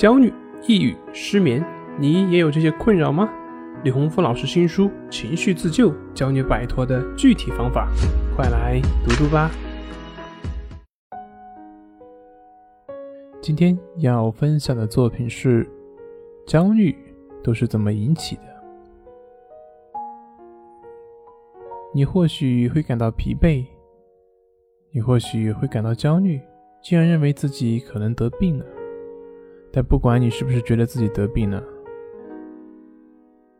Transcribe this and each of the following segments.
焦虑、抑郁、失眠，你也有这些困扰吗？李洪福老师新书《情绪自救》，教你摆脱的具体方法，快来读读吧。今天要分享的作品是：焦虑都是怎么引起的？你或许会感到疲惫，你或许会感到焦虑，竟然认为自己可能得病了。但不管你是不是觉得自己得病了，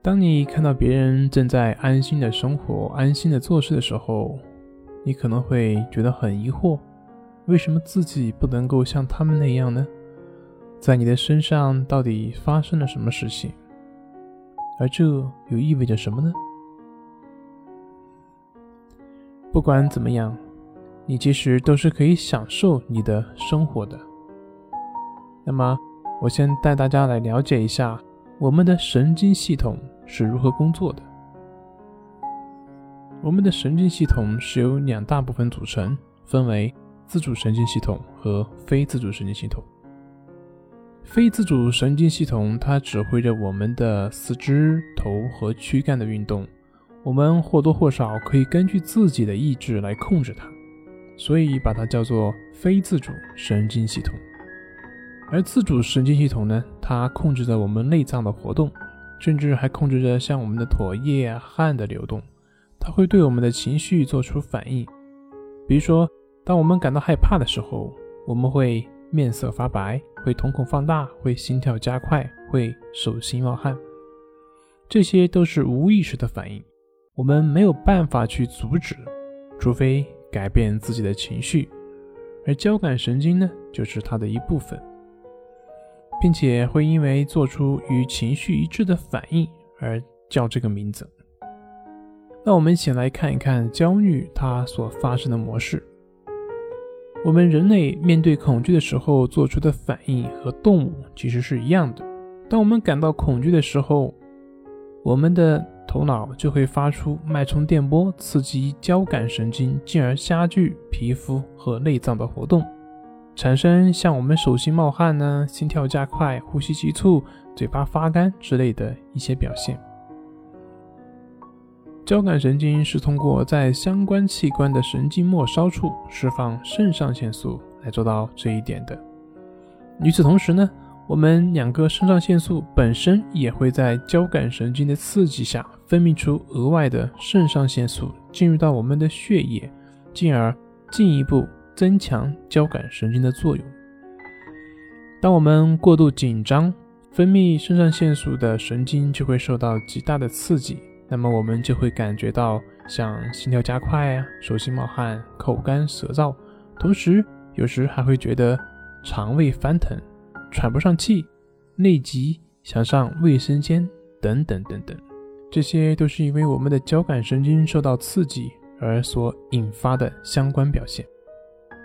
当你看到别人正在安心的生活、安心的做事的时候，你可能会觉得很疑惑：为什么自己不能够像他们那样呢？在你的身上到底发生了什么事情？而这又意味着什么呢？不管怎么样，你其实都是可以享受你的生活的。那么，我先带大家来了解一下我们的神经系统是如何工作的。我们的神经系统是由两大部分组成，分为自主神经系统和非自主神经系统。非自主神经系统它指挥着我们的四肢、头和躯干的运动，我们或多或少可以根据自己的意志来控制它，所以把它叫做非自主神经系统。而自主神经系统呢，它控制着我们内脏的活动，甚至还控制着像我们的唾液啊、汗的流动。它会对我们的情绪做出反应，比如说，当我们感到害怕的时候，我们会面色发白，会瞳孔放大，会心跳加快，会手心冒汗。这些都是无意识的反应，我们没有办法去阻止，除非改变自己的情绪。而交感神经呢，就是它的一部分。并且会因为做出与情绪一致的反应而叫这个名字。那我们一起来看一看焦虑它所发生的模式。我们人类面对恐惧的时候做出的反应和动物其实是一样的。当我们感到恐惧的时候，我们的头脑就会发出脉冲电波，刺激交感神经，进而加剧皮肤和内脏的活动。产生像我们手心冒汗呢、心跳加快、呼吸急促、嘴巴发干之类的一些表现。交感神经是通过在相关器官的神经末梢处释放肾上腺素来做到这一点的。与此同时呢，我们两个肾上腺素本身也会在交感神经的刺激下分泌出额外的肾上腺素，进入到我们的血液，进而进一步。增强交感神经的作用。当我们过度紧张，分泌肾上腺素的神经就会受到极大的刺激，那么我们就会感觉到像心跳加快啊、手心冒汗、口干舌燥，同时有时还会觉得肠胃翻腾、喘不上气、内急、想上卫生间等等等等。这些都是因为我们的交感神经受到刺激而所引发的相关表现。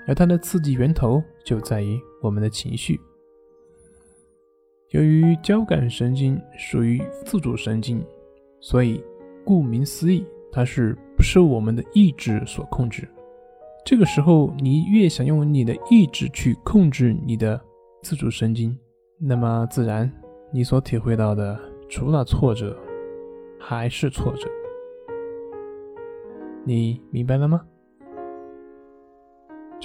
而它的刺激源头就在于我们的情绪。由于交感神经属于自主神经，所以顾名思义，它是不受我们的意志所控制。这个时候，你越想用你的意志去控制你的自主神经，那么自然你所体会到的除了挫折，还是挫折。你明白了吗？